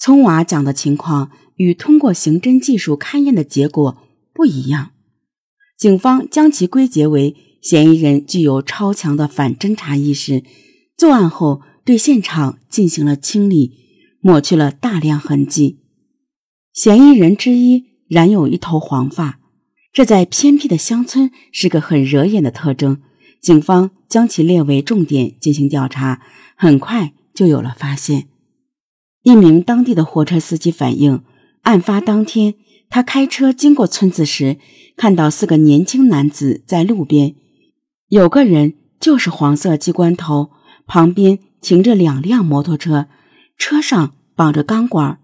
聪娃讲的情况与通过刑侦技术勘验的结果不一样，警方将其归结为嫌疑人具有超强的反侦查意识，作案后对现场进行了清理，抹去了大量痕迹。嫌疑人之一染有一头黄发，这在偏僻的乡村是个很惹眼的特征。警方将其列为重点进行调查，很快就有了发现。一名当地的货车司机反映，案发当天，他开车经过村子时，看到四个年轻男子在路边，有个人就是黄色机关头，旁边停着两辆摩托车，车上绑着钢管。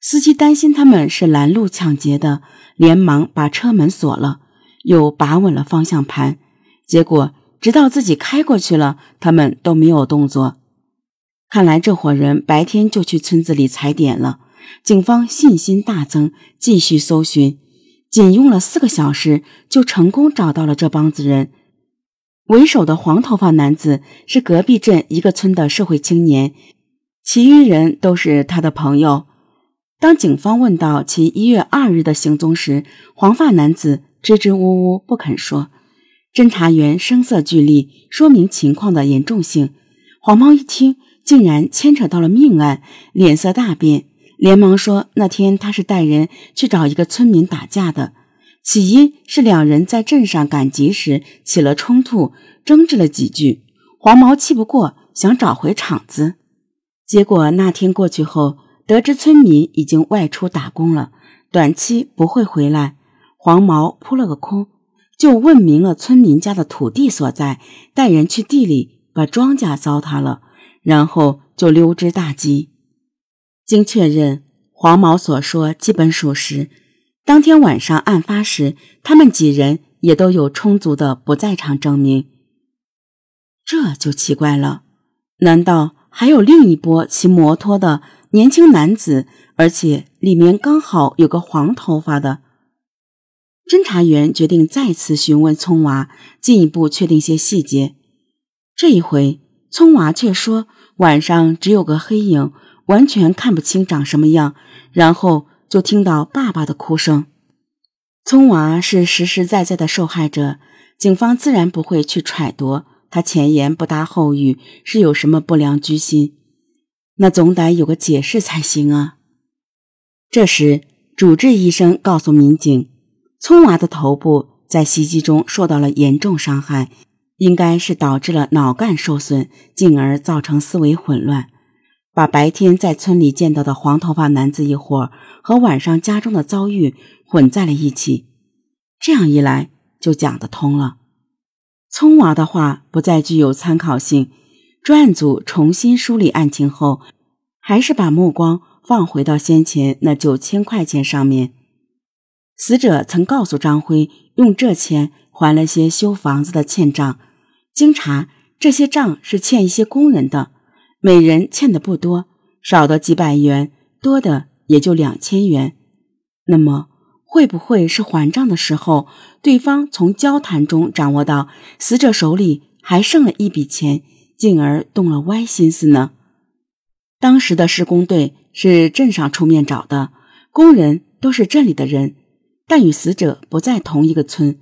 司机担心他们是拦路抢劫的，连忙把车门锁了，又把稳了方向盘，结果。直到自己开过去了，他们都没有动作。看来这伙人白天就去村子里踩点了。警方信心大增，继续搜寻，仅用了四个小时就成功找到了这帮子人。为首的黄头发男子是隔壁镇一个村的社会青年，其余人都是他的朋友。当警方问到其一月二日的行踪时，黄发男子支支吾吾不肯说。侦查员声色俱厉，说明情况的严重性。黄毛一听，竟然牵扯到了命案，脸色大变，连忙说：“那天他是带人去找一个村民打架的，起因是两人在镇上赶集时起了冲突，争执了几句。黄毛气不过，想找回场子。结果那天过去后，得知村民已经外出打工了，短期不会回来，黄毛扑了个空。”就问明了村民家的土地所在，带人去地里把庄稼糟蹋了，然后就溜之大吉。经确认，黄毛所说基本属实。当天晚上案发时，他们几人也都有充足的不在场证明。这就奇怪了，难道还有另一波骑摩托的年轻男子，而且里面刚好有个黄头发的？侦查员决定再次询问聪娃，进一步确定些细节。这一回，聪娃却说晚上只有个黑影，完全看不清长什么样。然后就听到爸爸的哭声。聪娃是实实在在的受害者，警方自然不会去揣度他前言不搭后语是有什么不良居心，那总得有个解释才行啊。这时，主治医生告诉民警。聪娃的头部在袭击中受到了严重伤害，应该是导致了脑干受损，进而造成思维混乱，把白天在村里见到的黄头发男子一伙和晚上家中的遭遇混在了一起。这样一来就讲得通了。聪娃的话不再具有参考性。专案组重新梳理案情后，还是把目光放回到先前那九千块钱上面。死者曾告诉张辉，用这钱还了些修房子的欠账。经查，这些账是欠一些工人的，每人欠的不多，少的几百元，多的也就两千元。那么，会不会是还账的时候，对方从交谈中掌握到死者手里还剩了一笔钱，进而动了歪心思呢？当时的施工队是镇上出面找的，工人都是镇里的人。但与死者不在同一个村，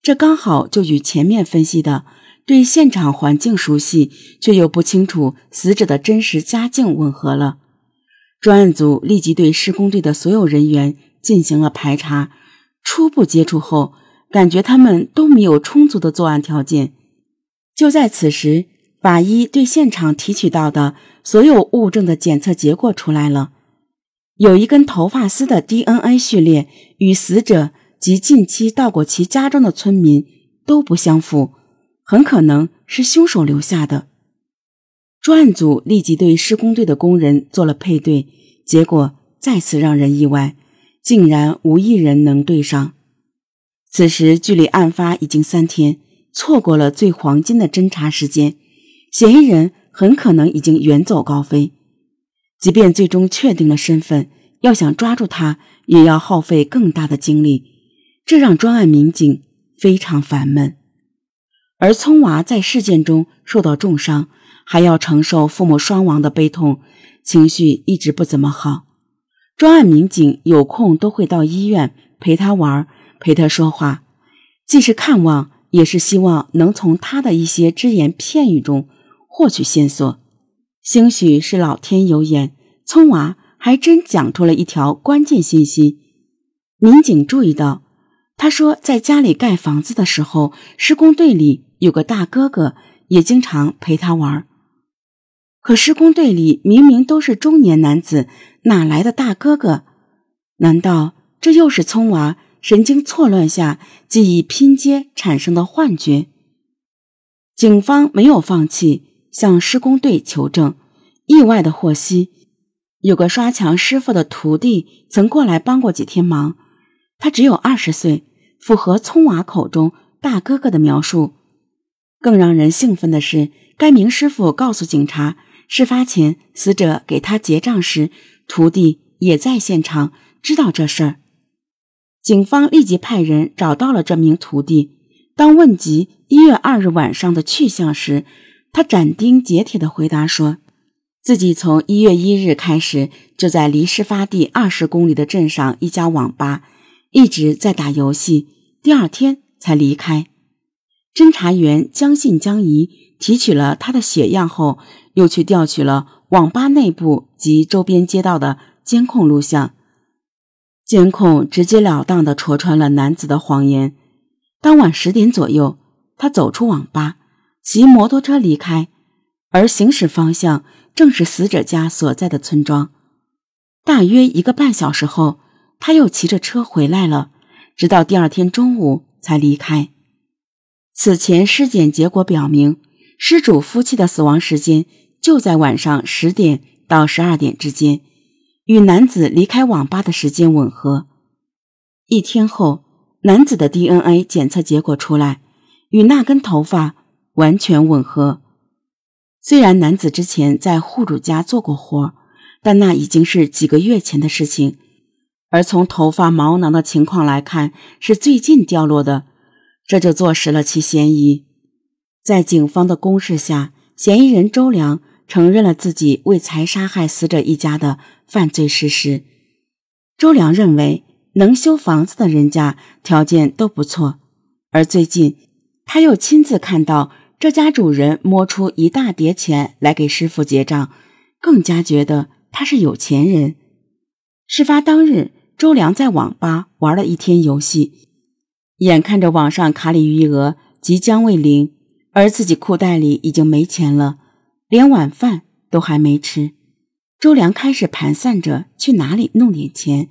这刚好就与前面分析的对现场环境熟悉却又不清楚死者的真实家境吻合了。专案组立即对施工队的所有人员进行了排查，初步接触后，感觉他们都没有充足的作案条件。就在此时，法医对现场提取到的所有物证的检测结果出来了。有一根头发丝的 DNA 序列与死者及近期到过其家中的村民都不相符，很可能是凶手留下的。专案组立即对施工队的工人做了配对，结果再次让人意外，竟然无一人能对上。此时距离案发已经三天，错过了最黄金的侦查时间，嫌疑人很可能已经远走高飞。即便最终确定了身份，要想抓住他，也要耗费更大的精力，这让专案民警非常烦闷。而聪娃在事件中受到重伤，还要承受父母双亡的悲痛，情绪一直不怎么好。专案民警有空都会到医院陪他玩，陪他说话，既是看望，也是希望能从他的一些只言片语中获取线索。兴许是老天有眼，聪娃还真讲出了一条关键信息。民警注意到，他说在家里盖房子的时候，施工队里有个大哥哥，也经常陪他玩。可施工队里明明都是中年男子，哪来的大哥哥？难道这又是聪娃神经错乱下记忆拼接产生的幻觉？警方没有放弃。向施工队求证，意外的获悉，有个刷墙师傅的徒弟曾过来帮过几天忙。他只有二十岁，符合聪娃口中大哥哥的描述。更让人兴奋的是，该名师傅告诉警察，事发前死者给他结账时，徒弟也在现场，知道这事儿。警方立即派人找到了这名徒弟。当问及一月二日晚上的去向时，他斩钉截铁地回答说：“自己从一月一日开始就在离事发地二十公里的镇上一家网吧一直在打游戏，第二天才离开。”侦查员将信将疑，提取了他的血样后，又去调取了网吧内部及周边街道的监控录像。监控直截了当地戳穿了男子的谎言。当晚十点左右，他走出网吧。骑摩托车离开，而行驶方向正是死者家所在的村庄。大约一个半小时后，他又骑着车回来了，直到第二天中午才离开。此前尸检结果表明，失主夫妻的死亡时间就在晚上十点到十二点之间，与男子离开网吧的时间吻合。一天后，男子的 DNA 检测结果出来，与那根头发。完全吻合。虽然男子之前在户主家做过活，但那已经是几个月前的事情。而从头发毛囊的情况来看，是最近掉落的，这就坐实了其嫌疑。在警方的攻势下，嫌疑人周良承认了自己为财杀害死者一家的犯罪事实。周良认为，能修房子的人家条件都不错，而最近他又亲自看到。这家主人摸出一大叠钱来给师傅结账，更加觉得他是有钱人。事发当日，周良在网吧玩了一天游戏，眼看着网上卡里余额即将为零，而自己裤袋里已经没钱了，连晚饭都还没吃。周良开始盘算着去哪里弄点钱，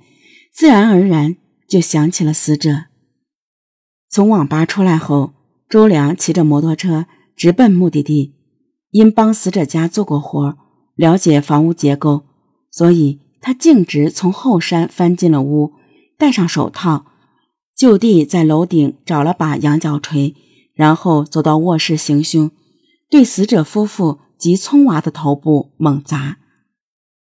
自然而然就想起了死者。从网吧出来后，周良骑着摩托车。直奔目的地，因帮死者家做过活，了解房屋结构，所以他径直从后山翻进了屋，戴上手套，就地在楼顶找了把羊角锤，然后走到卧室行凶，对死者夫妇及聪娃的头部猛砸。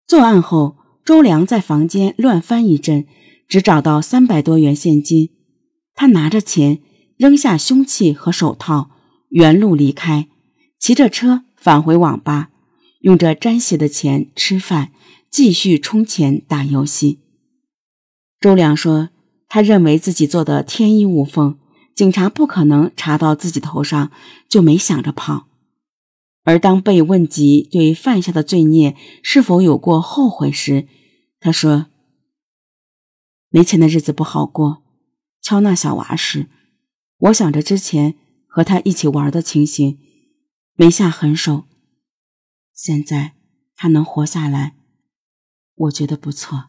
作案后，周良在房间乱翻一阵，只找到三百多元现金，他拿着钱，扔下凶器和手套。原路离开，骑着车返回网吧，用着沾血的钱吃饭，继续充钱打游戏。周良说：“他认为自己做的天衣无缝，警察不可能查到自己头上，就没想着跑。而当被问及对犯下的罪孽是否有过后悔时，他说：‘没钱的日子不好过。敲那小娃时，我想着之前。’”和他一起玩的情形，没下狠手。现在他能活下来，我觉得不错。